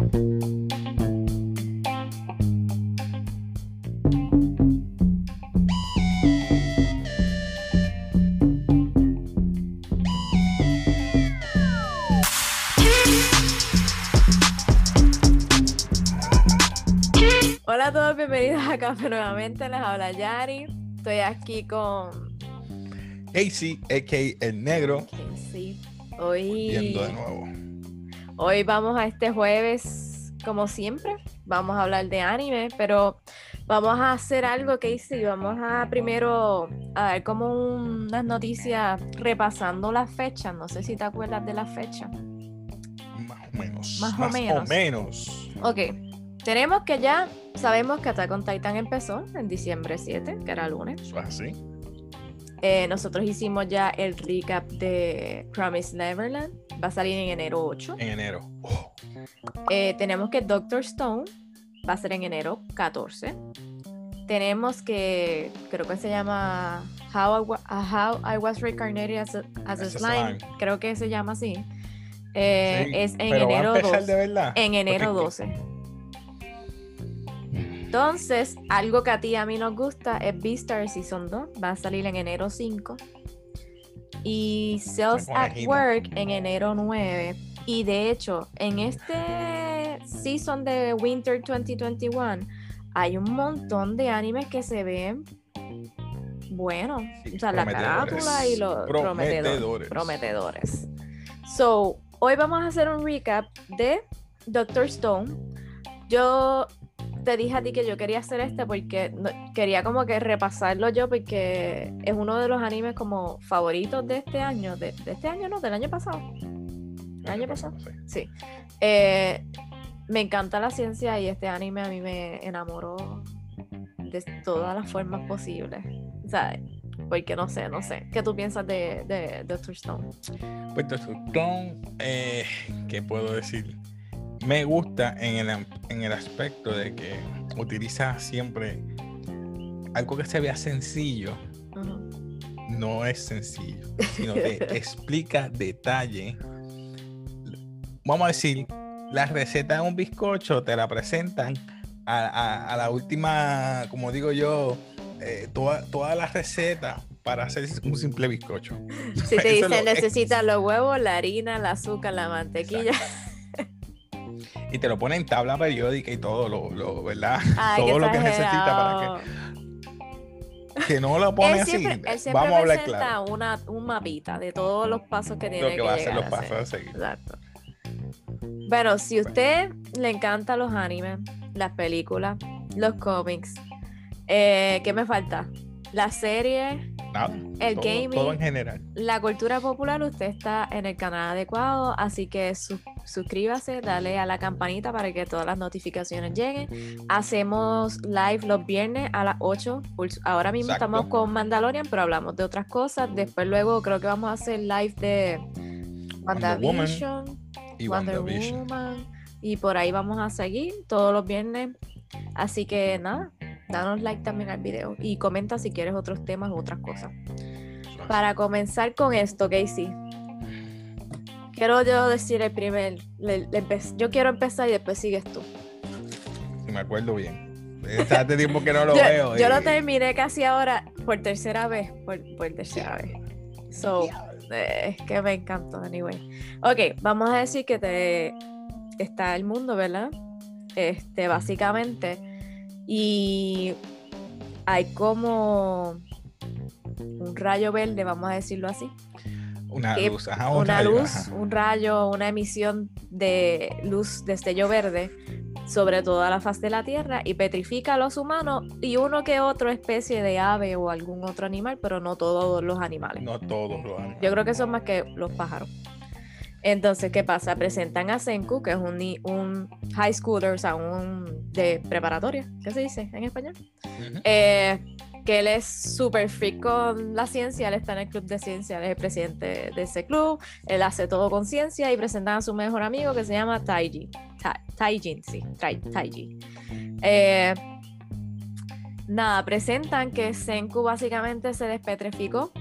Hola a todos, bienvenidos a Café nuevamente. Les habla Yari. Estoy aquí con Casey, a.k.a. El Negro, Casey. Hoy, viendo de nuevo. Hoy vamos a este jueves, como siempre, vamos a hablar de anime, pero vamos a hacer algo, Casey. Vamos a primero a ver como unas noticias repasando las fechas. No sé si te acuerdas de las fechas. Más o menos. Más o menos. menos. Ok, tenemos que ya sabemos que Attack on Titan empezó en diciembre 7, que era lunes. Eso es así. Eh, nosotros hicimos ya el recap de Promise Neverland. Va a salir en enero 8. En enero. Oh, Eh, tenemos que Doctor Stone va a ser en enero 14. Tenemos que, creo que se llama How I, Wa- How I Was Reincarnated as a, as a slime. Slime. Creo que se llama así. Eh, sí, es en pero va a enero empezar 12. de verdad. En enero Porque- 12. Entonces, algo que a ti y a mí nos gusta es Beastar Season 2. Va a salir en enero 5. Y Sales at. Work en enero 9. Y de hecho, en este season de Winter 2021 hay un montón de animes que se ven buenos. Sí, o sea, la carátula y los. Prometedores. prometedores. So, hoy vamos a hacer un recap de Doctor Stone. Yo te dije a ti que yo quería hacer este porque no- quería como que repasarlo yo porque es uno de los animes como favoritos de este año. De, de este año no, del año pasado. El año pasado. sí. Eh, me encanta la ciencia y este anime a mí me enamoró de todas las formas posibles. O sea, porque no sé, no sé. ¿Qué tú piensas de, de Doctor Stone? Pues Doctor Stone, eh, ¿qué puedo decir? Me gusta en el, en el aspecto de que utiliza siempre algo que se vea sencillo, no es sencillo, sino que explica detalle. Vamos a decir, la receta de un bizcocho te la presentan a, a- a la última, como digo yo, eh, toda, toda la receta para hacer un simple bizcocho. Si te dicen necesitas los huevos, la harina, el azúcar, la mantequilla. Y te lo pone en tabla periódica y todo, lo, lo- ¿verdad? Ay, todo lo que necesita para que, que no lo pone Él así. siempre, él siempre Vamos a hablar claro. una, un mapita de todos los pasos que tiene Lo que va a hacer los a pasos hacer. a seguir. Exacto. Bueno, si a usted le encantan los animes, las películas, los cómics, eh, ¿qué me falta? La serie, Nada, el todo, gaming. todo en general. la cultura popular, usted está en el canal adecuado, así que su- suscríbase, dale a la campanita para que todas las notificaciones lleguen. Hacemos live los viernes a las 8. Pulso- Ahora mismo Exacto. estamos con Mandalorian, pero hablamos de otras cosas. Después luego creo que vamos a hacer live de Wonder Woman WandaVision, Y Wonder WandaVision. Woman. Y por ahí vamos a seguir todos los viernes. Así que nada, danos like también al video y comenta si quieres otros temas u otras cosas. Para comenzar con esto, Casey, quiero yo decir el primer. le- le empe- yo quiero empezar y después sigues tú. Si me acuerdo bien. Hace tiempo que no lo yo, veo. yo y- lo terminé casi ahora por tercera vez. Por, por tercera vez. So, eh, es que me encantó, anyway. Ok, vamos a decir que te está el mundo, ¿verdad? Este, básicamente. Y hay como un rayo verde, vamos a decirlo así. Una que- luz, ajá, un una rayo, luz, ajá. un rayo, una emisión de luz, destello verde sobre toda la faz de la Tierra y petrifica a los humanos y uno que otro especie de ave o algún otro animal, pero no todos los animales. No todos lo han. Yo creo que son más que los pájaros. Entonces, ¿qué pasa? Presentan a Senku, que es un, high schooler, o sea, un de preparatoria, ¿qué se dice en español? Eh, que él es súper freak con la ciencia, él está en el club de ciencia, él es el presidente de ese club, él hace todo con ciencia y presentan a su mejor amigo que se llama Taiji. Ta- Taijin, sí, Tai- Taiji. Eh, nada, presentan que Senku básicamente se despetrificó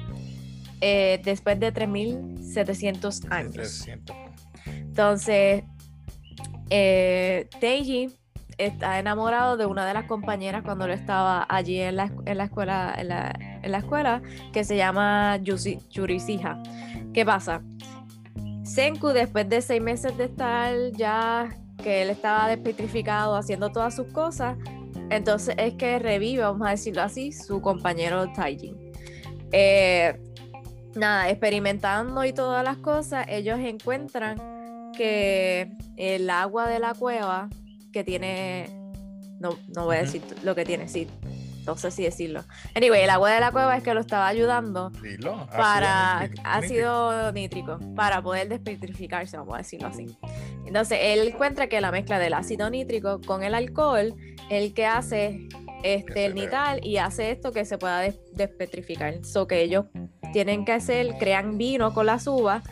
eh, después de 3700 años. 300. Entonces, eh, Teiji está enamorado de una de las compañeras cuando él estaba allí en la, en la escuela, en la, en la, escuela, que se llama Yusi, Yurisiha. ¿Qué pasa? Senku, después de seis meses de estar ya, que él estaba despetrificado haciendo todas sus cosas, entonces es que revive, vamos a decirlo así, su compañero Taijin. Eh, nada, experimentando y todas las cosas, ellos encuentran que el agua de la cueva que tiene, no, no voy a decir lo que tiene, sí, no sé si decirlo. Anyway, el agua de la cueva es que lo estaba ayudando para ácido nítrico, para poder despetrificarse, vamos a decirlo así. Entonces, él encuentra que la mezcla del ácido nítrico con el alcohol, el que hace este, el nital y hace esto que se pueda despetrificar. So que ellos tienen que hacer, crean vino con las uvas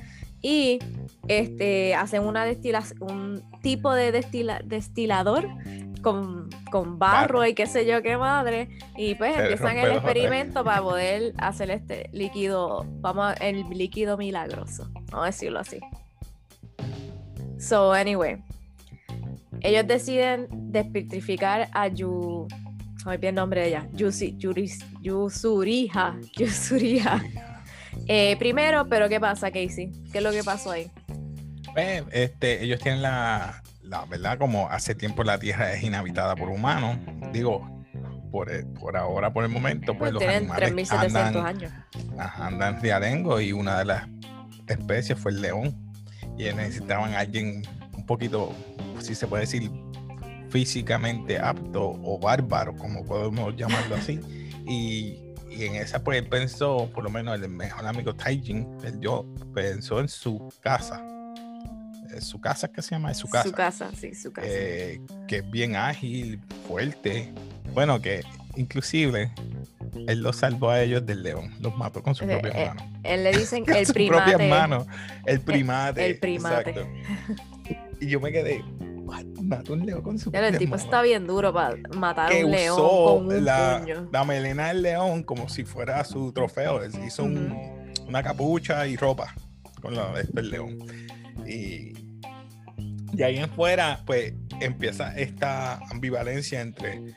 y este, hacen una destilación, un tipo de destilador con, barro, y qué sé yo qué madre. Y pues empiezan el experimento para poder hacer este líquido, vamos, el líquido milagroso, vamos a decirlo así. So, anyway, ellos deciden despetrificar a Yu. No bien el nombre de ella. Yusi, Yusuriha. Yusuriha. Eh, primero, pero ¿qué pasa, Casey? ¿Qué es lo que pasó ahí? Pues, este, ellos tienen la, la verdad, como hace tiempo la Tierra es inhabitada por humanos, digo, por, eh, por ahora, por el momento, pues, los animales andan, años. andan riadengo y una de las especies fue el león. Y necesitaban a alguien un poquito, si se puede decir, físicamente apto o bárbaro, como podemos llamarlo así. Y, en esa, pues él pensó, por lo menos el mejor amigo Taijin, él yo pensó en su casa su casa, ¿qué se llama? Es su casa. Su casa, sí, su casa. Eh, que es bien ágil, fuerte. Bueno, que inclusive él los salvó a ellos del león, los mató con sus eh, propias eh, manos. Él le dicen el sus primate. propias manos, el primate. El, primate. Y yo me quedé, mató un león con su Pero el tipo está bien duro para matar a un león con un la, puño. la melena del león como si fuera su trofeo. Él hizo una capucha y ropa con la del león. Y y ahí en fuera, pues empieza esta ambivalencia entre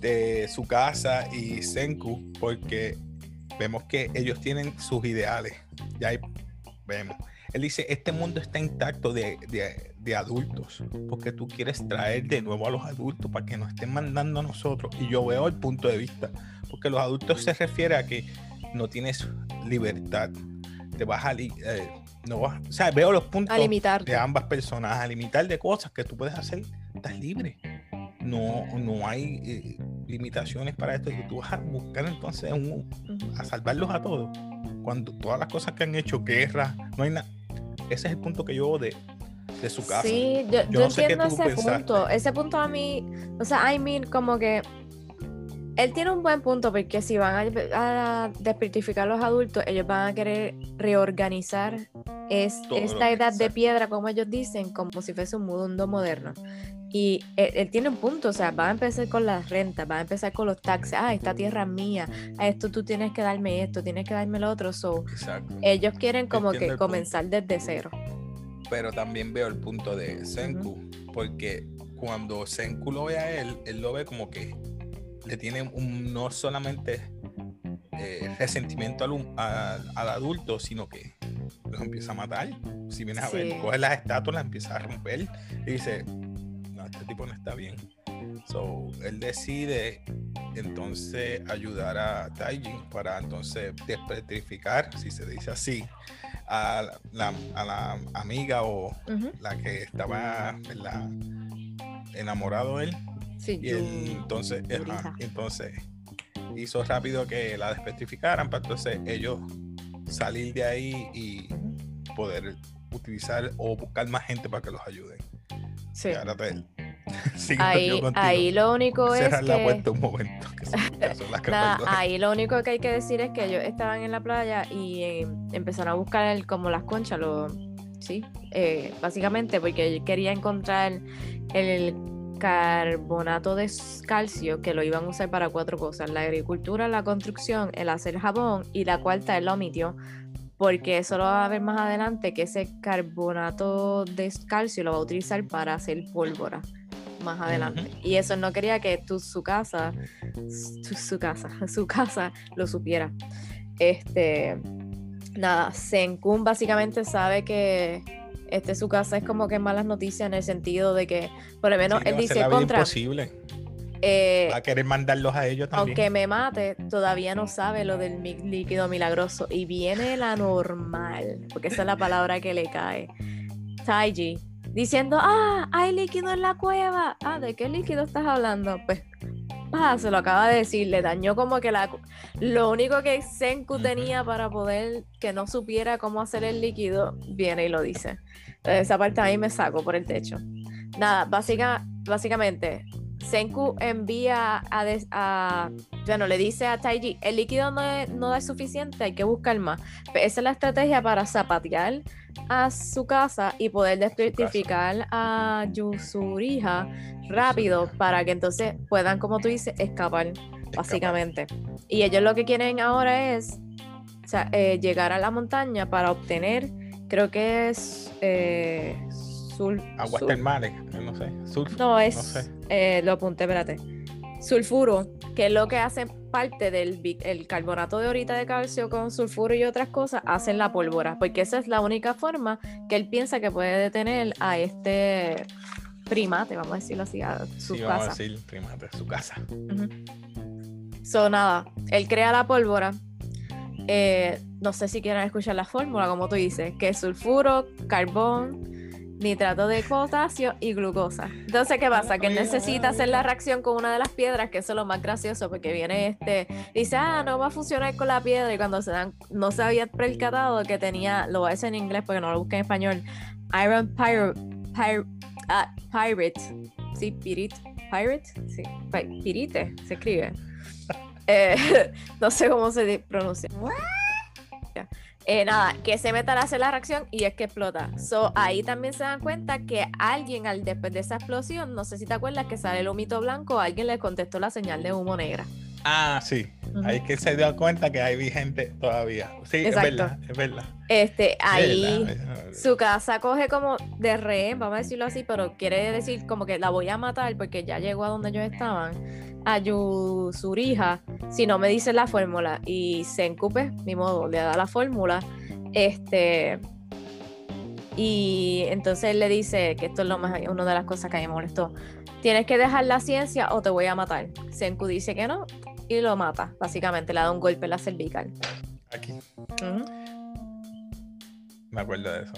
de su casa y Senku, porque vemos que ellos tienen sus ideales. Y ahí vemos. Él dice, este mundo está intacto de, de, adultos, porque tú quieres traer de nuevo a los adultos para que nos estén mandando a nosotros. Y yo veo el punto de vista, porque los adultos se refiere a que no tienes libertad, te vas a, eh, no o sea, veo los puntos de ambas personas, a limitar de cosas que tú puedes hacer, estás libre. No, no hay eh, limitaciones para esto. Y tú vas a buscar entonces a salvarlos a todos. Cuando todas las cosas que han hecho, guerra, no hay nada. Ese es el punto que yo de, de su casa. Sí, yo, yo, entiendo ese punto. Ese punto a mí, o sea, I mean, como que él tiene un buen punto porque si van a, a a los adultos, ellos van a querer reorganizar es, esta edad de piedra, como ellos dicen, como si fuese un mundo moderno. Y él, tiene un punto, o sea, va a empezar con las rentas, va a empezar con los taxes, ah, esta tierra es mía, a esto tú tienes que darme esto, tienes que darme lo otro. So, ellos quieren como que comenzar desde cero. Pero también veo el punto de Senku, porque cuando Senku lo ve a él, él lo ve como que le tiene un, no solamente eh, resentimiento al, al, adulto, sino que los empieza a matar. Si vienes a ver, coge las estatuas, las empieza a romper y dice, no, este tipo no está bien. So, él decide entonces ayudar a Taijin para entonces despetrificar, si se dice así, a la, a la amiga o la que estaba enamorado de él y entonces, entonces hizo rápido que la despetrificaran para entonces ellos salir de ahí y poder utilizar o buscar más gente para que los ayuden. Sí. ahí, ahí, lo único es que... un momento. Ahí lo único que hay que decir es que ellos estaban en la playa y eh, empezaron a buscar como las conchas, lo, sí, eh, básicamente porque quería encontrar el carbonato de calcio que lo iban a usar para cuatro cosas, la agricultura, la construcción, el hacer jabón y la cuarta él lo omitió. porque eso lo va a ver más adelante, que ese carbonato de calcio lo va a utilizar para hacer pólvora más adelante. Y eso no quería que tu, su casa, su, su casa, su casa lo supiera. Este, nada, Senkun básicamente sabe que este su casa es como que malas noticias en el sentido de que, por lo menos, él dice contra. Imposible. Eh, Va a querer mandarlos a ellos también. aunque me mate, todavía no sabe lo del líquido milagroso. Y viene la normal, porque esa es la palabra que le cae. Taiji, diciendo, ah, hay líquido en la cueva. Ah, ¿de qué líquido estás hablando? Pues, ah, se lo acaba de decir, le dañó como que la... Lo único que Senku tenía para poder que no supiera cómo hacer el líquido, viene y lo dice. Entonces, esa parte a mí me saco por el techo. Nada, básica, básicamente, Senku envía a, des- a- bueno, le dice a Taiji, el líquido no es, no es suficiente, hay que buscar más. Pues esa es la estrategia para zapatear a su casa y poder despertificar a Yusuriha rápido para que entonces puedan, como tú dices, escapar, básicamente. Y ellos lo que quieren ahora es o sea, eh, llegar a la montaña para obtener, creo que es eh, sul- Aguas termales, no sé. No, es. sé. eh, lo apunté, espérate. Sulfuro, que es lo que hace parte del el carbonato de ahorita de calcio con sulfuro y otras cosas, hacen la pólvora. Porque esa es la única forma que él piensa que puede detener a este primate, vamos a decirlo así, a su Sí, vamos a casa. decir, primate, su casa. Ujú. So, nada, él crea la pólvora. Eh, no sé si quieren escuchar la fórmula, como tú dices, que es sulfuro, carbón, nitrato de potasio y glucosa. Entonces, ¿qué pasa? Que él necesita hacer la reacción con una de las piedras, que eso es lo más gracioso, porque viene este, dice, ah, no va a funcionar con la piedra, y cuando se dan, no se había percatado que tenía, lo voy a decir en inglés porque no lo busqué en español, Iron Pyro, Pyro- ah, Pirate, sí, Pirate, Pirate, sí, pi- Pirite, se escribe. Eh, no sé cómo se pronuncia. Eh, nada, que se meta a hacer la reacción y es que explota. So, ahí también se dan cuenta que alguien, al después de esa explosión, no sé si te acuerdas que sale el humito blanco, alguien le contestó la señal de humo negra. Ah, sí. Ahí que se dio cuenta que hay vigente todavía. Sí, Exacto. es verdad, es verdad. Este, ahí Es verdad. su casa coge como de rehén, vamos a decirlo así, pero quiere decir como que la voy a matar porque ya llegó a donde ellos estaban. A Yusurija, si no me dice la fórmula y se encupe, ni modo, le da la fórmula. Este. Y entonces él le dice que esto es lo más, una de las cosas que a mí me molestó. Tienes que dejar la ciencia o te voy a matar. Senku dice que no y lo mata. Básicamente le da un golpe en la cervical. Aquí, me acuerdo de eso.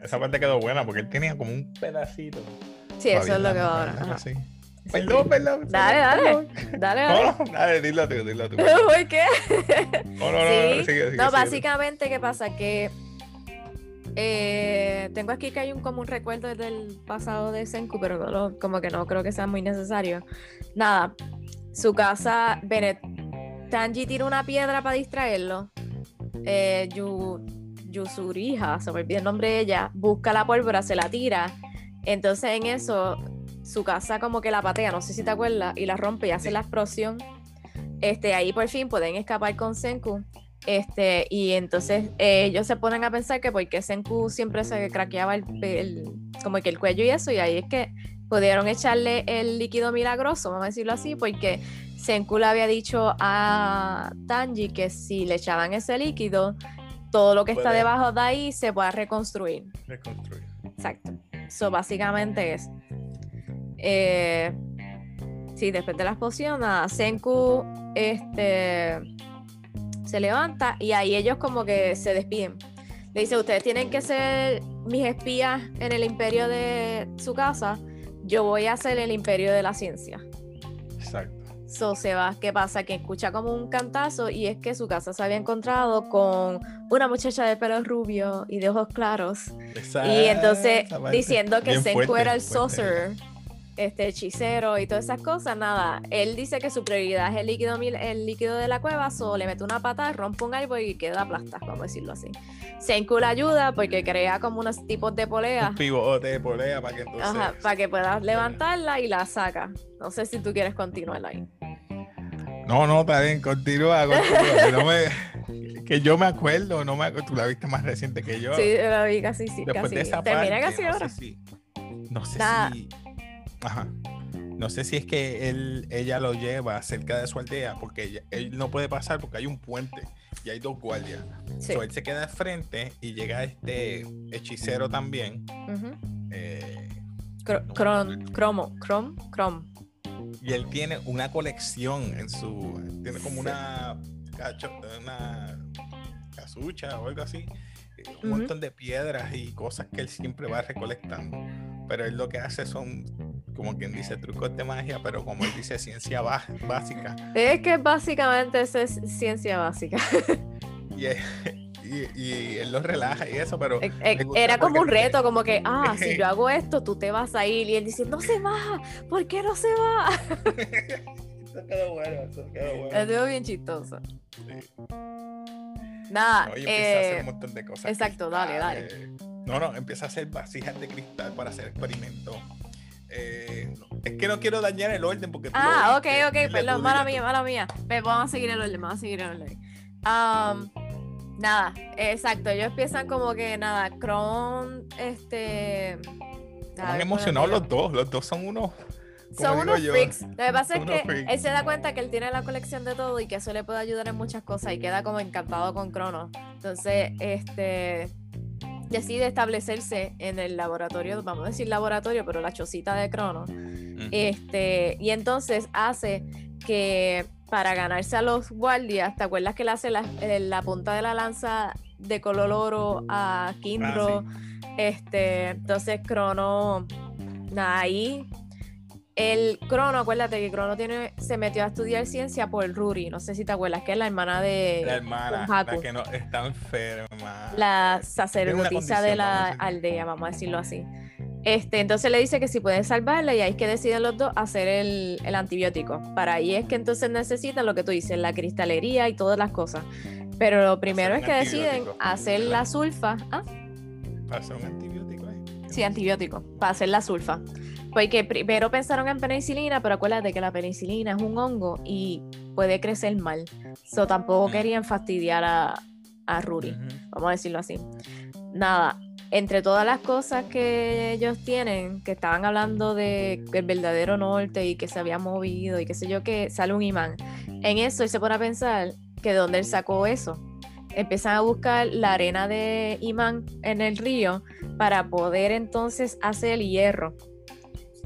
Esa parte quedó buena porque él tenía como un pedacito. Sí, eso es lo que va ahora. Así. Perdón, perdón. Dale, dale. perdón. Dale, dale. No, dale, dilo tú, dilo tú. ¿Por qué? No, no, no, Sí. no, sigue, sigue, No, sigue. básicamente, ¿qué pasa? Que eh, tengo aquí que hay un como un recuerdo del pasado de Senku, pero no como que no creo que sea muy necesario. Nada, su casa, Bene- Tanji tira una piedra para distraerlo. Eh, Yu, Yusuriha, se me olvidó el nombre de ella, busca la pólvora, se la tira. Entonces en eso, su casa como que la patea, no sé si te acuerdas, y la rompe y hace Sí. la explosión. Este, ahí por fin pueden escapar con Senku. Este, y entonces eh, ellos se ponen a pensar que porque Senku siempre se craqueaba el, como que el cuello y eso, y ahí es que pudieron echarle el líquido milagroso, vamos a decirlo así, porque Senku le había dicho a Tanji que si le echaban ese líquido, todo lo que está debajo de ahí se puede reconstruir. Reconstruir. Exacto. So, básicamente es. Eh, sí, después de la explosión, Senku este, se levanta y ahí ellos como que se despiden. Le dice, ustedes tienen que ser mis espías en el imperio de su casa. Yo voy a ser el imperio de la ciencia. Exacto. So se va, ¿qué pasa? Que escucha como un cantazo y es que su casa se había encontrado con una muchacha de pelo rubio y de ojos claros. Esa- Y entonces diciendo que Bien Senku fuerte, era el fuerte. Este hechicero y todas esas cosas, nada. Él dice que su prioridad es el líquido, mil- el líquido de la cueva, so le mete una patada, rompe un árbol y queda aplastado, vamos a decirlo así. Senku le ayuda porque crea como unos tipos de poleas. Un pivote de polea para que entonces. Ajá, para que puedas levantarla y la saca. No sé si tú quieres continuar ahí. No, no, está bien, continúa, continúa. que no me... que yo me acuerdo, no me acuerdo, tú la viste más reciente que yo. Sí, la vi casi, sí, Después casi. de esa Termina parte, casi no ahora. sé si, no sé si, ajá, no sé si es que él, ella lo lleva cerca de su aldea porque ella- él no puede pasar porque hay un puente y hay dos guardias. Sí. So, él se queda al frente y llega este hechicero también. Ujú. eh, Cro- cron- cromo, crom, crom. y él tiene una colección en su. Tiene como Sí. una. cacho- una casucha o algo así. Eh, Un Ujú. montón de piedras y cosas que él siempre va recolectando. Pero él lo que hace son, como quien dice, trucos de magia, pero como él dice, ciencia básica. Es que básicamente eso es ciencia básica. Y, él- y, y él lo relaja y eso, pero. Eh, eh, Era como un reto, como que, ah, si yo hago esto, tú te vas a ir. Y él dice, no se va, ¿por qué no se va? Eso quedó bueno, eso quedó bueno. Estuvo bien chistoso. Sí. Nada, No, y empieza a hacer eh, un montón de cosas. exacto, dale, dale. No, no, empieza a hacer vasijas de cristal para hacer experimentos. Eh, no, es que no quiero dañar el orden porque Ah, ok, ok, perdón, mala mía, mala mía. Pero vamos a seguir el orden, vamos a seguir el orden. Am, nada, exacto, ellos empiezan como que nada, Kron, este... Están emocionados los dos, los dos son unos. Son unos yo, freaks. Lo que pasa es que freaks. él se da cuenta que él tiene la colección de todo y que eso le puede ayudar en muchas cosas y queda como encantado con Crono. Entonces, este decide establecerse en el laboratorio, vamos a decir laboratorio, pero la chocita de Crono. Ujú. Este, y entonces hace que para ganarse a los guardias, ¿te acuerdas que le hace la, eh, la punta de la lanza de color oro a Kindro? Este, entonces Crono, nada, ahí el Crono, acuérdate que Crono tiene, se metió a estudiar ciencia por Ruri, no sé si te acuerdas, que es la hermana de La hermana, la que no está enferma. la sacerdotisa de la vamos aldea, vamos a decirlo así. Este, entonces le dice que si puede salvarla y ahí es que deciden los dos hacer el, el antibiótico. Para ahí es que entonces necesitan lo que tú dices, la cristalería y todas las cosas. Pero lo primero es que deciden hacer la sulfa. ¿Ah? Pasa un antibiótico ahí. Sí, antibiótico, para hacer la sulfa. Porque primero pensaron en penicilina, pero acuérdate que la penicilina es un hongo y puede crecer mal. So tampoco querían fastidiar a, a Ruri, vamos a decirlo así. Nada, entre todas las cosas que ellos tienen, que estaban hablando de el verdadero norte y que se había movido y qué sé yo, que sale un imán. En eso él se pone a pensar que de dónde él sacó eso. Empiezan a buscar la arena de imán en el río para poder entonces hacer el hierro.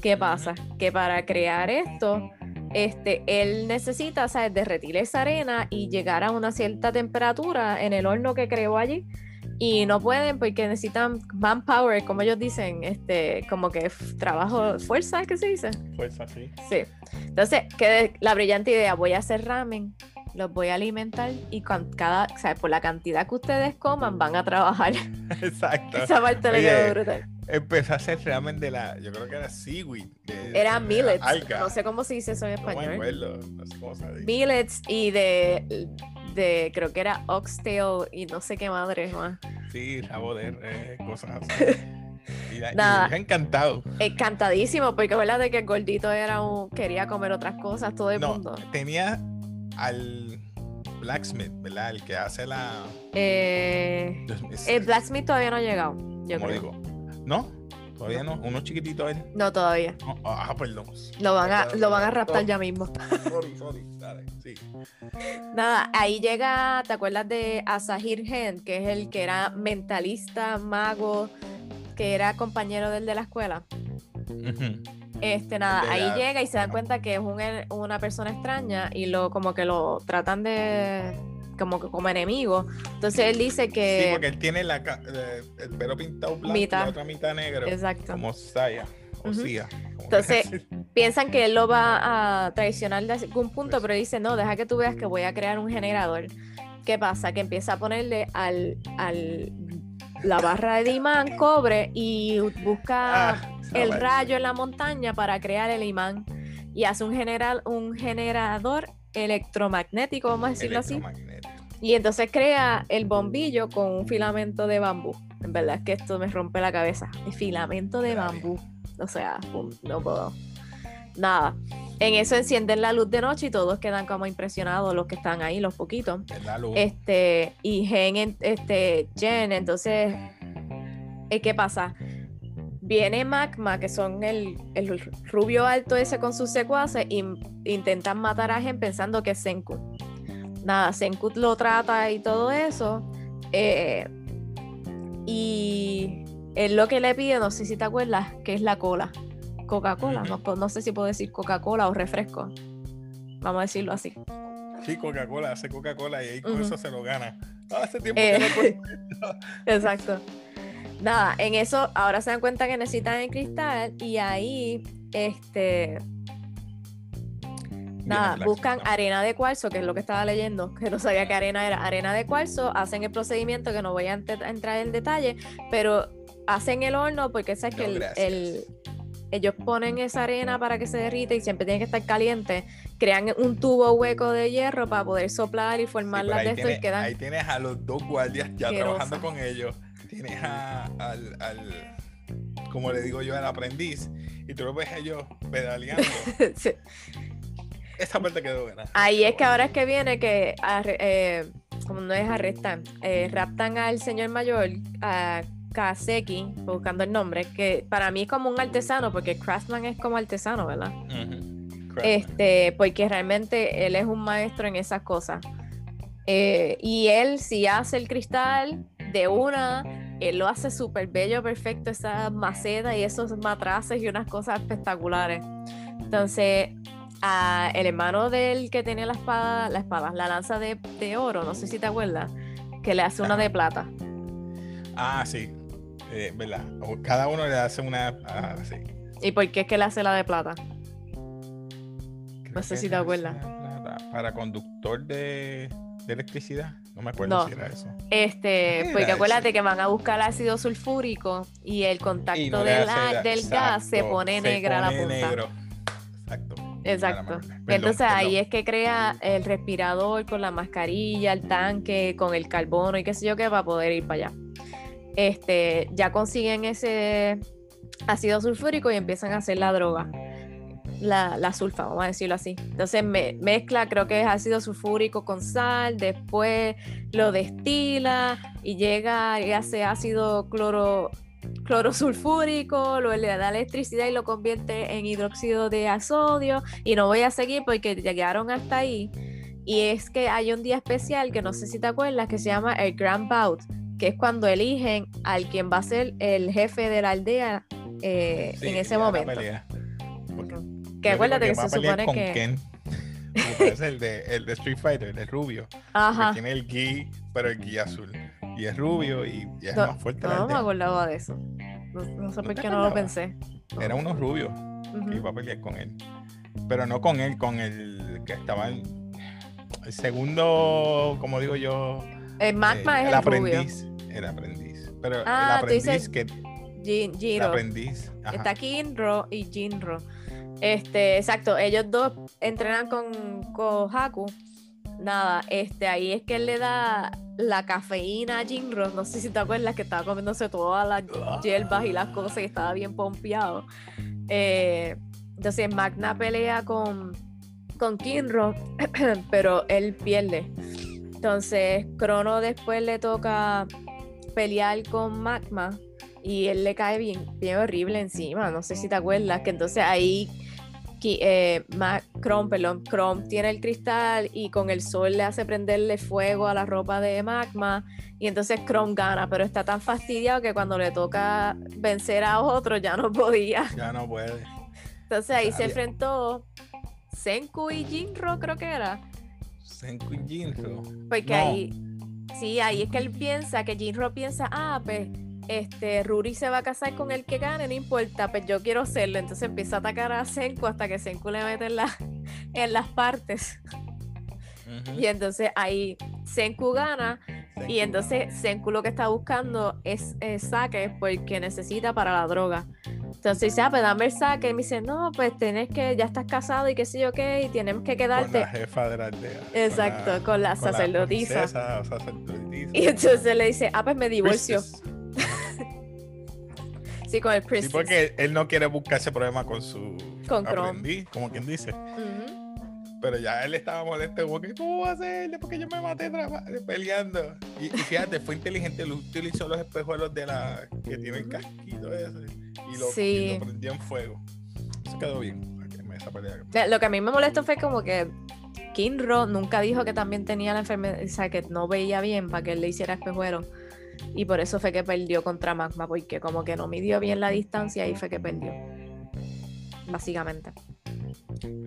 ¿Qué pasa? Que para crear esto, este, él necesita, ¿sabes? Derretir esa arena y llegar a una cierta temperatura en el horno que creó allí. Y no pueden porque necesitan manpower, como ellos dicen, este, como que trabajo, fuerza, ¿qué se dice? Fuerza así. Sí. Entonces, que la brillante idea, voy a hacer ramen, los voy a alimentar y con cada, sea, por la cantidad que ustedes coman, van a trabajar. Exacto. Esa parte le quedó brutal. Empezó a hacer ramen de la. Yo creo que era seaweed. de- Era de millets. alga. No sé cómo se dice eso en No me español. acuerdo. No sé cómo se dice. Millets y de, de, creo que era oxtail y no sé qué madre más. Sí, rabo de eh, cosas así. Y, y Nada. ha encantado. Encantadísimo, porque verdad que el gordito era un, quería comer otras cosas, todo el No, mundo. tenía al blacksmith, ¿verdad? El que hace la. Eh, es- el blacksmith todavía no ha llegado, yo ¿Cómo creo. digo? ¿No? Todavía no. Uno chiquitito él. No, todavía. No, ah, perdón. Lo van a, lo van a raptar ya mismo. Sorry, sorry. Dale, sí. Nada, ahí llega, ¿te acuerdas de Asahir Hen, que es el que era mentalista, mago, que era compañero del de la escuela? Este, nada, ahí la- llega y se dan cuenta que es un una persona extraña y lo como que lo tratan de como que como enemigo. Entonces él dice Sí, que porque él tiene la, eh, el pelo pintado blanco y la otra mitad negro. exacto. Como Saya. O. Sia, como Entonces. Piensan que él lo va a traicionar de algún punto, Pues- pero dice, "No, deja que tú veas que voy a crear un generador." ¿Qué pasa? Que empieza a ponerle al al la barra de imán cobre y busca Ah, el rayo en la montaña para crear el imán y hace un general un generador electromagnético, vamos a decirlo así. Y entonces crea el bombillo con un filamento de bambú. En verdad es que esto me rompe la cabeza. El filamento de bambú. O sea, pum, no puedo. Nada. En eso encienden la luz de noche y todos quedan como impresionados, los que están ahí, los poquitos. Es la luz. Este, y Gen, en- este, Jen, entonces, eh, ¿qué pasa? Viene Magma, que son el, el rubio alto ese con sus secuaces, y intentan matar a Gen pensando que es Senku. Nada, Senku lo trata y todo eso. eh, y él lo que le pide, no sé si te acuerdas, que es la cola. Coca-Cola, no, no sé si puedo decir Coca-Cola o refresco. Vamos a decirlo así. Sí, Coca-Cola, hace Coca-Cola y ahí con Ujú. eso se lo gana. Ah, hace tiempo Eh, que no Exacto. Nada, en eso ahora se dan cuenta que necesitan el cristal y ahí, este, nada, buscan arena de cuarzo, que es lo que estaba leyendo, que no sabía que arena era. Arena de cuarzo, hacen el procedimiento que no voy a ent- a entrar en detalle, pero hacen el horno porque sabes que el- ellos ponen esa arena para que se derrita y siempre tiene que estar caliente, crean un tubo hueco de hierro para poder soplar y formar las de esto y quedan ahí tienes a los dos guardias ya trabajando con ellos. Tienes a- al, al, como le digo yo, al aprendiz. Y tú lo ves a ellos pedaleando. Sí. Esa parte quedó buena. Ahí es que ahora es que viene que, eh, como no es arrestan, eh, raptan al señor mayor, a Kaseki, buscando el nombre, que para mí es como un artesano, porque Craftsman es como artesano, ¿verdad? Este, porque realmente él es un maestro en esas cosas. Eh, y él, si hace el cristal de una, él lo hace súper bello, perfecto, esa maceta y esos matraces y unas cosas espectaculares. Entonces, a el hermano del que tiene la espada, la espada, la lanza de, de oro, no sé si te acuerdas, que le hace una de plata. Ah, sí. Eh, ¿Verdad? O Cada uno le hace una. Ah, sí. ¿Y por qué es que le hace la de plata? Creo No sé si te acuerdas. para conductor de, de electricidad. No me acuerdo No. si era eso. Este, ¿Qué porque era acuérdate que van a buscar ácido sulfúrico y el Y contacto no del, a- la- del gas se pone se negra la pone punta. negro. Exacto. Exacto. Perdón, Entonces ahí es que crea el respirador con la mascarilla, el tanque, con el carbono y qué sé yo qué para poder ir para allá. Este, ya consiguen ese ácido sulfúrico y empiezan a hacer la droga. La, la sulfa, vamos a decirlo así. Entonces me- mezcla, creo que es ácido sulfúrico con sal, después lo destila y llega y hace ácido cloro, clorosulfúrico, luego le da electricidad y lo convierte en hidróxido de sodio. Y no voy a seguir porque llegaron hasta ahí. Y es que hay un día especial que no sé si te acuerdas que se llama el Grand Bout, que es cuando eligen al quien va a ser el jefe de la aldea eh, Sí, en ese momento. pelea. Que acuérdate que, va a se supone con que. Ken. Parece el de, el de Street Fighter, el rubio. que Ajá. tiene el gi, pero el gi azul. Y es rubio y, y es No, más fuerte. no, la me acordaba de eso. No, no sé ¿No por qué no lo pensé. No. Era uno rubio Ujú. que iba a pelear con él. Pero no con él, con el que estaba en el segundo, como digo yo, El magma eh, es el, rubio. aprendiz. El aprendiz. Pero Ah, el tú dices aprendiz que el aprendiz. ajá. Está Kinro y Jinro. Este, exacto, ellos dos entrenan con Kohaku. Nada, este, ahí es que él le da la cafeína a Jinro. No sé si te acuerdas que estaba comiéndose todas las hierbas y las cosas y estaba bien pompeado. Eh, entonces Magna pelea con, con Kinro, pero él pierde. Entonces Crono después le toca pelear con Magma y él le cae bien, bien horrible encima. No sé si te acuerdas que entonces ahí eh, Chrome, perdón, Chrome tiene el cristal y con el sol le hace prenderle fuego a la ropa de Magma y entonces Chrome gana, pero está tan fastidiado que cuando le toca vencer a otro ya no podía. Ya no puede. Entonces ahí se enfrentó Senku y Jinro, creo que era. Senku y Jinro. Porque No. ahí, sí, ahí es que él piensa, que Jinro piensa, ah, pues, este, Ruri se va a casar con el que gane, no importa, pues yo quiero serlo. Entonces empieza a atacar a Senku hasta que Senku le mete en, la- en las partes. Y entonces ahí Senku gana. Senku. Y entonces Senku lo que está buscando es, es saque porque necesita para la droga. Entonces dice, ah, pues dame el saque. Y me dice, no, pues tienes que, ya estás casado y qué sé yo qué, y tenemos que Con quedarte. la jefa de la aldea. Exacto, con la con sacerdotisa. princesa o sacerdotisa. Y entonces le dice, ah, pues me divorcio. Sí, con el Sí, Priestess. porque él no quiere buscarse problema con su Con Chrome. como quien dice. Pero ya él estaba molesto, como que, ¿cómo va a ser? Después que yo me maté peleando. Y, y fíjate, fue inteligente, él utilizó los espejuelos de la que tiene el casquito ese y lo, Sí. y lo prendió en fuego. Eso quedó bien. Esa pelea. Lo que a mí me molestó fue como que Kinro nunca dijo que también tenía la enfermedad, o sea, que no veía bien para que él le hiciera espejuelo. Y por eso fue que perdió contra Magma, porque como que no midió bien la distancia y fue que perdió. Básicamente.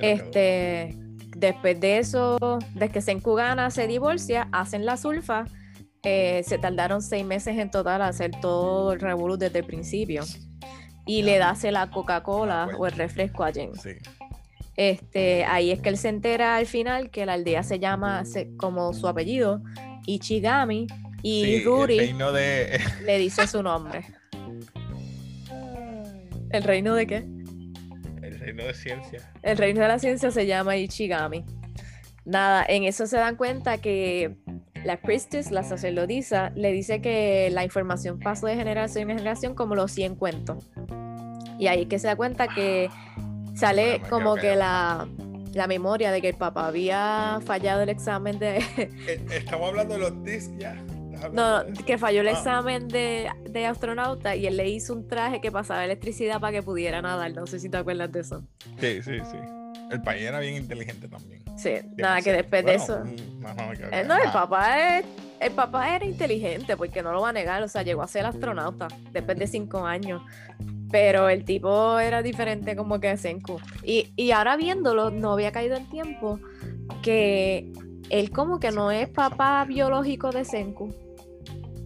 Este, después de eso, desde que Senku gana, se divorcia, hacen la sulfa. eh, se tardaron seis meses en total a hacer todo el revolú desde el principio. Y le das la Coca-Cola o el refresco a Jen. Sí. Este, ahí es que él se entera al final que la aldea se llama se- como su apellido, Ichigami, y Sí, Ruri de. le dice su nombre. ¿El reino de qué? El reino de ciencia. El reino de la ciencia se llama Ichigami. Nada, en eso se dan cuenta que la priestess, la sacerdotisa, le dice que la información pasó de generación en generación como los 100 cuentos. Y ahí que se da cuenta que sale Bueno, me como que la, la memoria de que el papá había fallado el examen de... Eh, Estamos hablando de los discs ya. No, que falló el Ah. examen de, de astronauta y él le hizo un traje que pasaba electricidad para que pudiera nadar. No sé si te acuerdas de eso. Sí, sí, sí. El país era bien inteligente también. Sí, nada, que después de eso... mm, no, no, Eh, no, el callado. papá es, el papá era inteligente, porque no lo va a negar, o sea, llegó a ser astronauta después de cinco años. Pero el tipo era diferente como que Senku. Y, y ahora viéndolo, no había caído en tiempo que él como que no es papá biológico de Senku.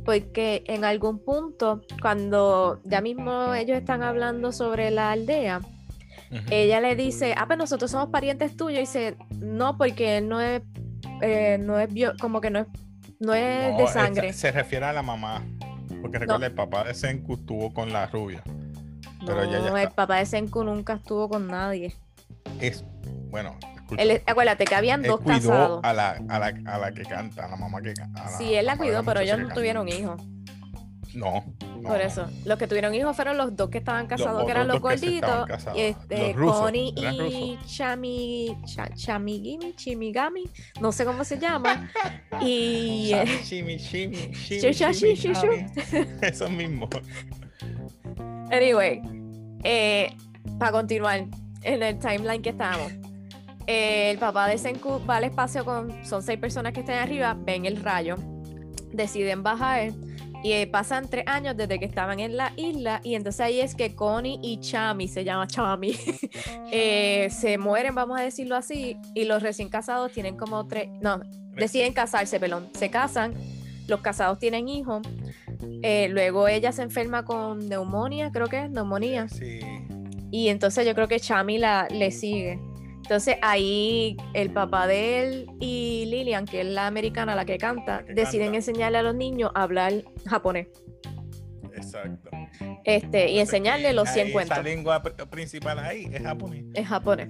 Porque en algún punto, cuando ya mismo ellos están hablando sobre la aldea, ella le dice, ah, pues nosotros somos parientes tuyos. Y dice, no, porque él no es, eh, no es bio- como que no es, no es No, de sangre. Se refiere a la mamá. Porque recuerda, el papá de Senku estuvo con la rubia. Pero ella ya no, el papá de Senku nunca estuvo con nadie. Es, bueno. Él, acuérdate que habían él dos cuidó casados. a la, a, la, a la que canta, a la mamá que canta. Sí, él la cuidó, pero ellos no tuvieron hijos. No, no, Por eso. Los que tuvieron hijos fueron los dos que estaban casados, que eran los gorditos. este, Los Connie y Chami, Cha- Chamigimi, Chimigami, no sé cómo se llama. y eh, shu, shu, shami. Eso mismo. Anyway, para continuar en el timeline que estábamos, eh, el papá de Senku va al espacio con. Son seis personas que están arriba, ven el rayo, deciden bajar y eh, pasan tres años desde que estaban en la isla. Y entonces ahí es que Connie y Chami, se llama Chami, eh, se mueren, vamos a decirlo así. Y los recién casados tienen como tres. No, deciden casarse, perdón. Se casan, los casados tienen hijos. eh, luego ella se enferma con neumonía, creo que es neumonía. Sí. Y entonces yo creo que Chami la, le sigue. Entonces ahí el papá de él y Lilian, que es la americana, la que canta, La que deciden canta. enseñarle a los niños a hablar japonés. Exacto. Este, y enseñarle los 100 Ahí, cuentos. Esa lengua pr- principal ahí es japonés. En japonés.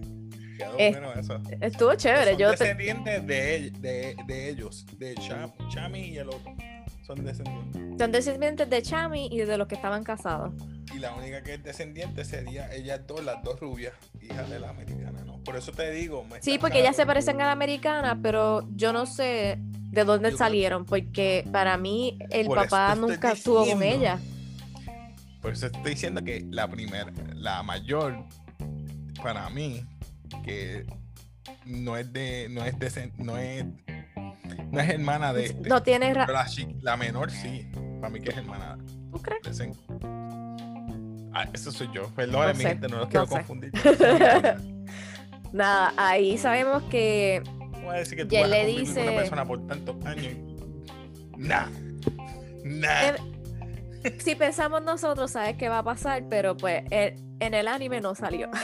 Quedó Es- bueno eso. Estuvo chévere. Son Yo te- descendientes de, de, de ellos, de Cham- Chami y el otro. Son descendientes. Son descendientes de Chami y de los que estaban casados. Y la única que es descendiente sería ellas dos, las dos rubias, hijas de la americana, ¿no? Por eso te digo. me Sí, porque ellas se parecen a la americana, pero yo no sé de dónde Yo salieron, porque para mí el Por papá nunca estuvo con ella. Por eso estoy diciendo que la primera, la mayor, para mí, que no es de, no es de, no es, no es hermana de este. No tienes Pero razón. la, menor sí, para mí que es hermana ¿Tú crees? Ah, eso soy yo. Perdón, No mi gente, no los quiero confundir. Nada, ahí sabemos que Voy a decir que tú Y él vas a le convivir con una dice- persona por tantos años. Nah. Nah. Eh, si pensamos nosotros, sabes qué va a pasar, pero pues eh, en el anime no salió.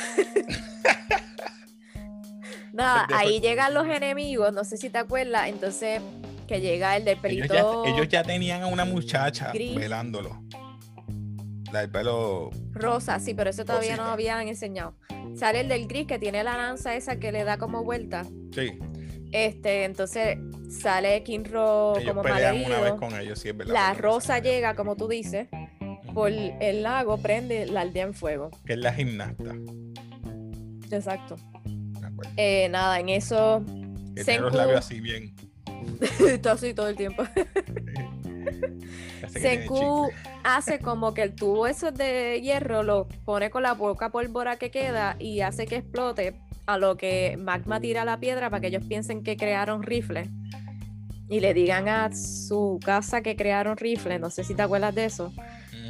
Nada, ahí llegan los enemigos, no sé si te acuerdas, entonces que llega el del ellos, pelito ya, ellos ya tenían a una muchacha gris. velándolo. La del pelo... rosa, sí, pero eso todavía no habían enseñado. Sale el del gris que tiene la lanza esa que le da como vuelta. Sí. Este, entonces sale Kinro ellos como pelean una vez malherido. con ellos, sí, es verdad. La rosa llega, como tú dices, por el lago prende la aldea en fuego. Que es la gimnasta. Exacto. Eh, nada, en eso Que tiene los Senku- labios así bien. está así todo el tiempo. Senku hace como que el tubo eso de hierro lo pone con la poca pólvora que queda y hace que explote a lo que Magma tira la piedra para que ellos piensen que crearon rifles y le digan a su casa que crearon rifles, no sé si te acuerdas de eso.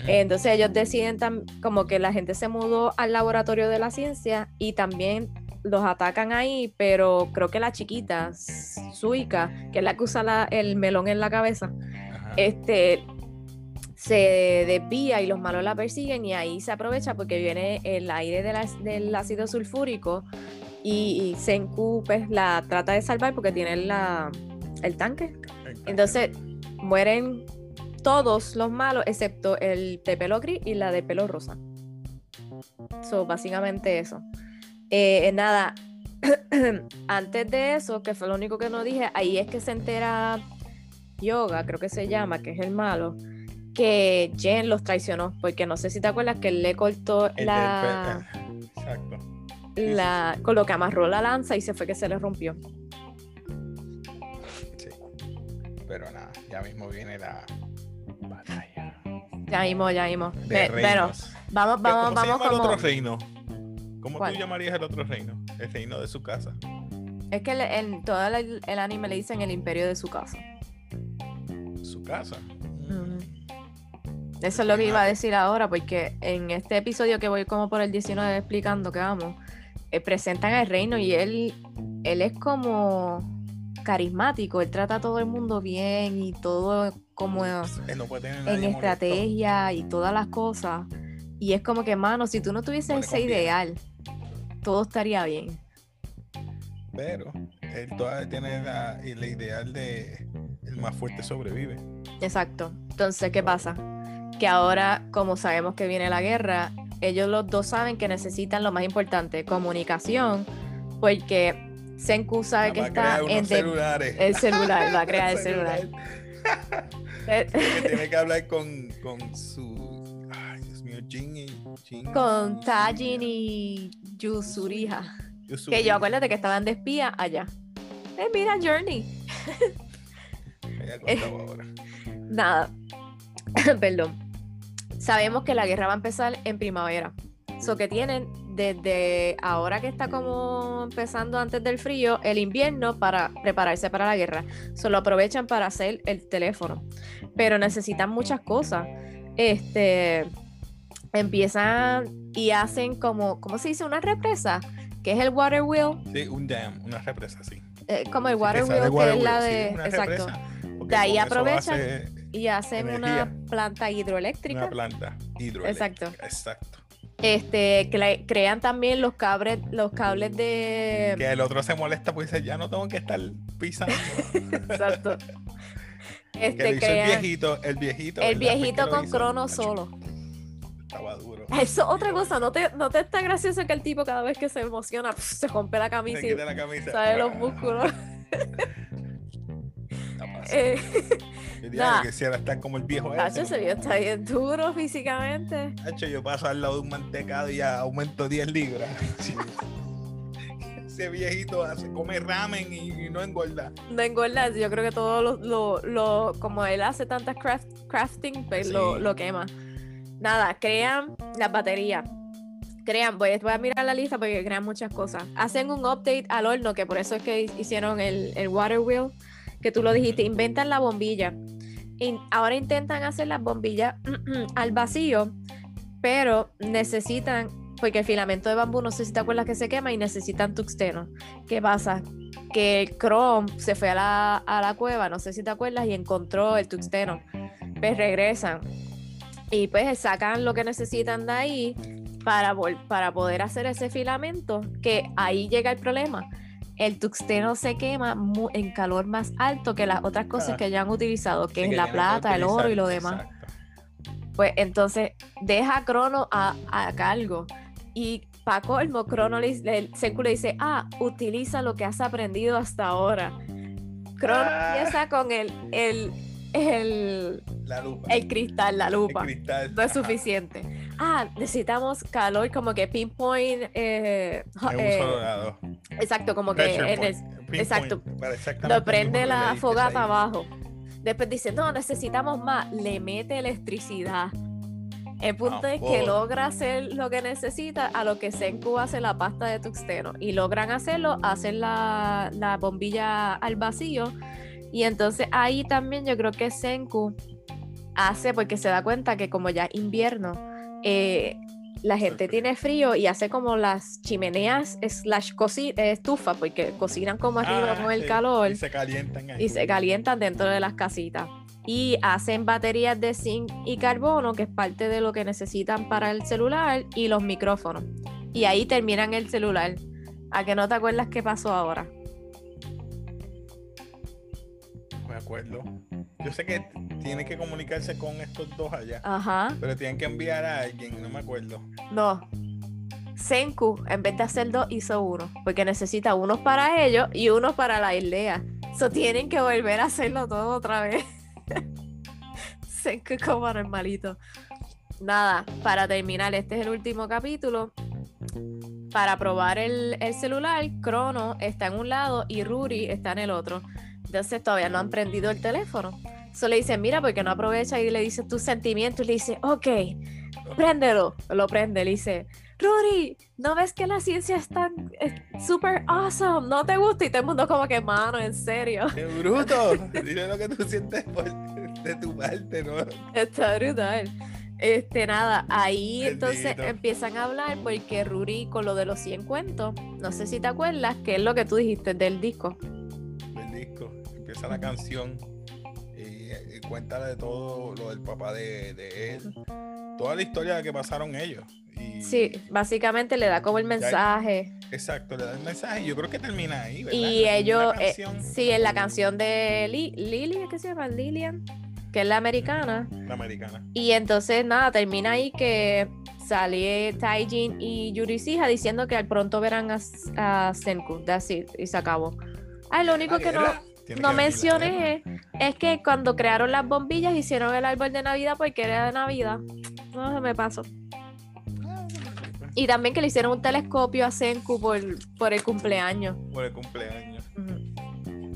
Entonces ellos deciden como que la gente se mudó al laboratorio de la ciencia y también los atacan ahí, pero creo que la chiquita, Suika, que es la que usa la- el melón en la cabeza. Este se desvía y los malos la persiguen y ahí se aprovecha porque viene el aire de la- del ácido sulfúrico y, y Senku pues la trata de salvar porque tiene la, el tanque. Entonces mueren todos los malos excepto el de pelo gris y la de pelo rosa. So, básicamente eso. Eh, nada, antes de eso, que fue lo único que no dije, ahí es que se entera Yoga, creo que se llama, que es el malo, que Jen los traicionó, porque no sé si te acuerdas que él le cortó El la, Exacto. con lo que amarró la lanza y se fue que se le rompió. Sí. Pero nada, ya mismo viene la batalla. Ya mismo, ya mismo. De Pero reinos. vamos, ¿Cómo vamos, se vamos el como. otro reino? ¿Cómo ¿Cuál? tú llamarías el otro reino? El reino de su casa. Es que le- en todo el, el anime le dicen el imperio de su casa. Su casa. Eso es lo que iba a decir ahora, porque en este episodio que voy como por el 19 explicando que vamos, eh, presentan el reino y él, él es como carismático, él trata a todo el mundo bien y todo como no en molesto. estrategia y todas las cosas. Y es como que, mano, si tú no tuvieses ese ideal, todo estaría bien. Pero él todavía tiene la, el ideal de más fuerte sobrevive. Exacto. Entonces, ¿qué pasa? Que ahora, como sabemos que viene la guerra, ellos los dos saben que necesitan lo más importante, comunicación, porque Senku sabe que está en celulares. el celular, va a crear el celular. Tiene que hablar con, con su. Ay, Dios mío, Jin y. Jin Con Tajin y Yusuriha. Yusuri. Que yo acuérdate que estaban de espía allá. Eh, mira, Journey. Ahora. Nada. Perdón. Sabemos que la guerra va a empezar en primavera. So que tienen desde ahora que está como empezando antes del frío, el invierno para prepararse para la guerra. Solo aprovechan para hacer el teléfono. Pero necesitan muchas cosas. Este empiezan y hacen como, ¿cómo se dice? Una represa, que es el water wheel, Sí, un dam, una represa, sí. eh, como el water wheel, que water es la wheel, de. exacto. represa, De ahí aprovechan hace Y hacen Energía. una planta hidroeléctrica. Una planta hidroeléctrica. Exacto. Exacto. Este, cre- crean también los cables, los cables de. Que el otro se molesta, pues dice, ya no tengo que estar pisando. Exacto. que lo Este, el viejito, el viejito. el viejito con hizo. crono solo. Estaba duro. Eso otra cosa, ¿no te, no te está gracioso que el tipo cada vez que se emociona pf, se rompe la Se camisa y quita la camisa. sale los Ah, músculos? está. Eh, Yo nada. que quisiera estar como el viejo Nacho, ese. viejo está bien duro físicamente. Nacho, yo paso al lado de un mantecado y ya aumento 10 libras. Ese viejito hace, come ramen y, y no engorda. No engorda, yo creo que todo lo, lo, lo- como él hace tantas craft, crafting, pues lo, Sí. lo quema. Nada, crean las baterías. Crean, voy, voy a mirar la lista porque crean muchas cosas. Hacen un update al horno, que por eso es que hicieron el, el water wheel, que tú lo dijiste, inventan la bombilla. Ahora intentan hacer las bombillas al vacío, pero necesitan, porque el filamento de bambú, no sé si te acuerdas que se quema y necesitan tuxteno. ¿Qué pasa? Que el Chrome se fue a la, a la cueva, no sé si te acuerdas, y encontró el tuxteno. Pues regresan y pues sacan lo que necesitan de ahí para, para poder hacer ese filamento, que ahí llega el problema. El tuxteno se quema en calor más alto que las otras cosas que ya han utilizado, que Sí, es que la plata, el oro y lo demás. exacto. Pues entonces deja a Crono a, a cargo. Y para colmo, Crono le, le, Senku le dice, ah, utiliza lo que has aprendido hasta ahora. Crono Ah. empieza con el, el, el, La lupa. El cristal, la lupa. El cristal. No es suficiente. Ah, necesitamos calor como que pinpoint. eh, eh, exacto, como que en el- exacto. lo prende la fogata abajo. Después dice, no, necesitamos más. Le mete electricidad. El punto es que Amor. logra hacer lo que necesita a lo que Senku hace la pasta de tuxteno. Y logran hacerlo, hacen la, la bombilla al vacío. Y entonces ahí también yo creo que Senku hace, porque se da cuenta que como ya es invierno, eh, la gente tiene frío y hace como las chimeneas slash estufa, porque cocinan como arriba Ah, con el sí, calor Y se calientan ahí. y se calientan dentro de las casitas. Y hacen baterías de zinc y carbono, que es parte de lo que necesitan para el celular, y los micrófonos. Y ahí terminan el celular. ¿A que no te acuerdas qué pasó ahora? Me acuerdo. Yo sé que tiene que comunicarse con estos dos allá. Ajá. Pero tienen que enviar a alguien, no me acuerdo. No. Senku, en vez de hacer dos, hizo uno. Porque necesita unos para ellos y unos para la aldea. So tienen que volver a hacerlo todo otra vez. Senku como normalito. Nada, para terminar, este es el último capítulo. Para probar el, el celular, Crono está en un lado y Ruri está en el otro. Entonces todavía no han prendido el teléfono. Solo le dicen, mira, porque no aprovecha y le dice tus sentimientos. Y le dice, ok, préndelo. Lo prende, le dice, Ruri, ¿no ves que la ciencia es tan es super awesome? ¿No te gusta? Y todo el mundo como que, mano, en serio. ¡Qué bruto! Dile lo que tú sientes por- de tu parte, ¿no? Está brutal. Este, nada, ahí entonces empiezan a hablar porque Ruri con lo de los 100 cuentos, no sé si te acuerdas, que es lo que tú dijiste del disco. Empieza la canción y, y cuenta de todo lo del papá de, de él. Toda la historia que pasaron ellos. Y, Sí, básicamente le da como el mensaje. Exacto, le da el mensaje y yo creo que termina ahí, ¿verdad? Y La ellos, eh, sí, en la canción de Li- Lily, ¿qué se llama? Lilian, que es la americana. La americana. Y entonces, nada, termina ahí que sale Taijin y Yurishija diciendo que al pronto verán a, a Senku. That's it, y se acabó. Ah, lo único que no. Tiene no mencioné es que cuando crearon las bombillas hicieron el árbol de Navidad porque era de Navidad. No se me pasó. Y también que le hicieron un telescopio a Senku por, por el cumpleaños. Por el cumpleaños.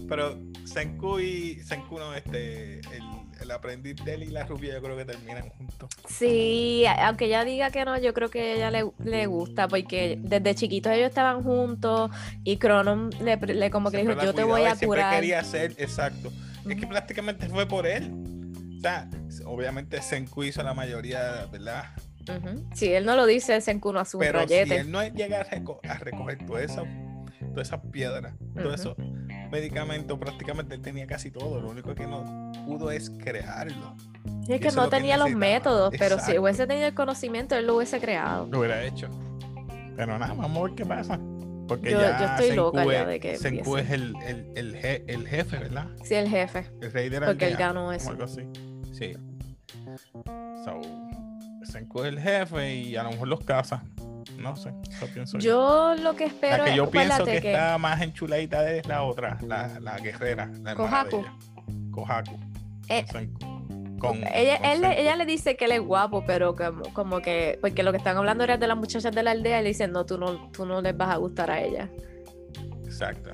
Pero Senku y Senku no, este, el, el aprendiz de él y la rubia yo creo que terminan juntos. Sí, aunque ella diga que no, yo creo que ella le, le gusta porque desde chiquitos ellos estaban juntos y Cronon le, le como que dijo, Siempre la yo te voy a curar. quería hacer, exacto. Es que prácticamente fue por él. O sea, obviamente Senku hizo la mayoría, ¿verdad? Ujú. Si él no lo dice, Senku no hace un Pero si rollete. él no llega a, reco- a recoger todas esas todas esas piedras, todos Ujú. esos medicamentos, prácticamente él tenía casi todo. Lo único que no pudo es crearlo. Es y que es no que tenía los métodos, pero si hubiese tenido el conocimiento, él lo hubiese creado. Lo hubiera hecho. Pero nada, vamos a ver qué pasa. Porque Yo- ya yo estoy Senku loca ya de que Senku es el, el, el, je- el jefe, ¿verdad? Sí, el jefe, El rey de la porque él ganó eso. algo así. Sí. So, Senku es el jefe y a lo mejor los caza. No sé, eso pienso yo. Yo lo que La espero que es, yo pienso que, está más enchuladita es la otra, la, la guerrera, la Kohaku. Kohaku. Eh, con ella, con él ella le dice que él es guapo, pero como, como que, porque lo que están hablando era de las muchachas de la aldea, y le dicen, no, tú no, tú no les vas a gustar a ella. Exacto.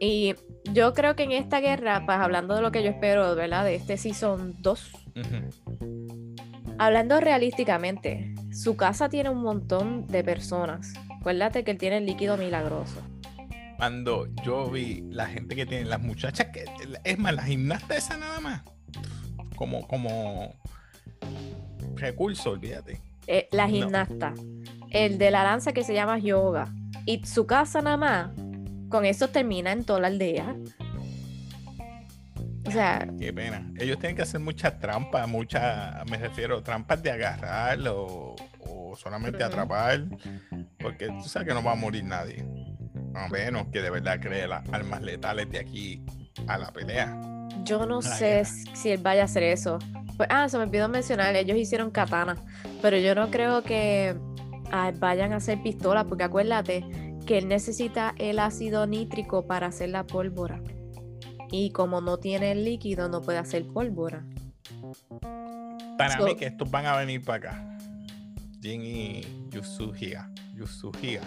Y yo creo que en esta guerra, pues hablando de lo que yo espero, ¿verdad? De este season 2, Ujú. hablando realísticamente, su casa tiene un montón de personas. Acuérdate que él tiene el líquido milagroso. Cuando yo vi la gente que tiene, las muchachas que, es más, la gimnasta esa nada más, como, como recurso, olvídate. Eh, la No. gimnasta, el de la danza que se llama yoga, y su casa nada más, con eso termina en toda la aldea. O sea, Qué pena. Ellos tienen que hacer muchas trampas, muchas, me refiero, trampas de agarrar o, o solamente atrapar, porque tú sabes que no va a morir nadie. A menos que de verdad cree las armas letales de aquí a la pelea. yo no sé si él vaya a hacer eso. Pues, ah, se me olvidó mencionar, ellos hicieron katana, pero yo no creo que ah, vayan a hacer pistolas, porque acuérdate que él necesita el ácido nítrico para hacer la pólvora. Y como no tiene el líquido, no puede hacer pólvora. Para So- mí que estos van a venir para acá. Jin y Yusuhia. Yusuhia.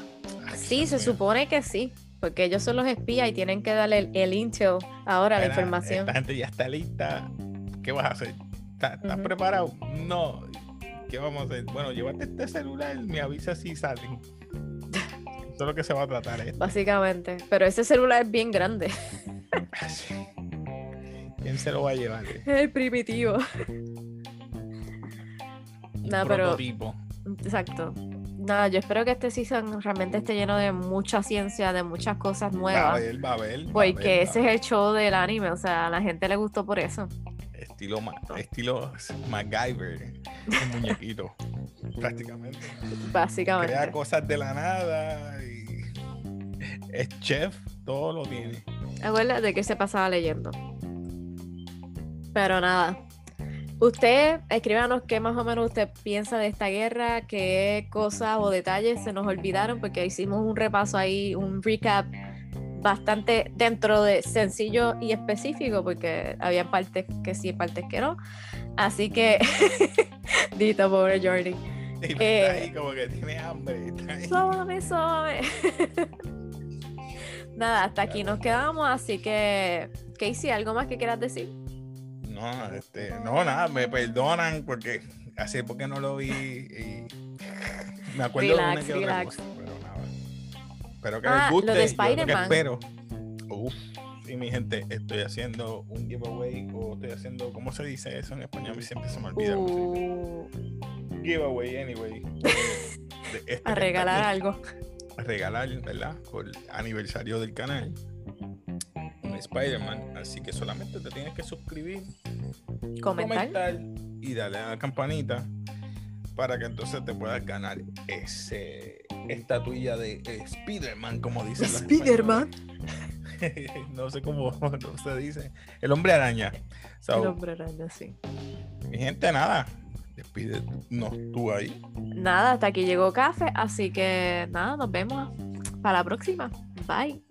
Ay, Sí, se supone que sí, porque ellos son los espías y tienen que darle el, el intel ahora, la Mira, información. Esta gente ya está lista. ¿Qué vas a hacer? ¿Estás, preparado? No. ¿Qué vamos a hacer? Bueno, llévate este celular, me avisa si salen. Es lo que se va a tratar esto. Básicamente. Pero ese celular es bien grande. ¿Quién se lo va a llevar? Es el primitivo. No, pero- prototipo. Exacto. Nada, yo espero que este season realmente esté lleno de mucha ciencia, de muchas cosas Va a nuevas. ver, va a ver. va a Porque ver, ese va es el show del anime, o sea, a la gente le gustó por eso. Estilo, ma- estilo MacGyver. Un muñequito. Prácticamente. Crea Básicamente. cosas de la nada. Y es chef, todo lo tiene. Acuérdate que se pasaba leyendo. Pero nada. Usted, escríbanos qué más o menos usted piensa de esta guerra, qué cosas o detalles se nos olvidaron, porque hicimos un repaso ahí, un recap bastante dentro de sencillo y específico, porque había partes que sí, partes que no. Así que, dito pobre Jordi. Y Eh. está ahí como que tiene hambre. Suave, suave. Nada, hasta aquí nos quedamos, así que, Casey, ¿algo más que quieras decir? No, este, no, nada, me perdonan porque hace porque no lo vi y me acuerdo Relax, de una que otra relax. cosa, pero nada. Espero que Ah, les guste. de lo Spider-Man. espero. Uf, sí, mi gente, estoy haciendo un giveaway o estoy haciendo, ¿cómo se dice eso en español? Mí siempre se me olvida. Uh, Giveaway, anyway. de- de esta a regalar algo. A regalar, ¿verdad? Por el aniversario del canal. Un Spider-Man. Así que solamente te tienes que suscribir Comentar. comentar y darle a la campanita para que entonces te puedas ganar ese estatuilla de Spider-Man, como dicen. Spider-Man. no sé cómo se dice. El hombre araña. El hombre araña, sí. Mi gente, nada. Despídenos tú ahí. Nada, hasta aquí llegó café, así que nada, nos vemos para la próxima. Bye.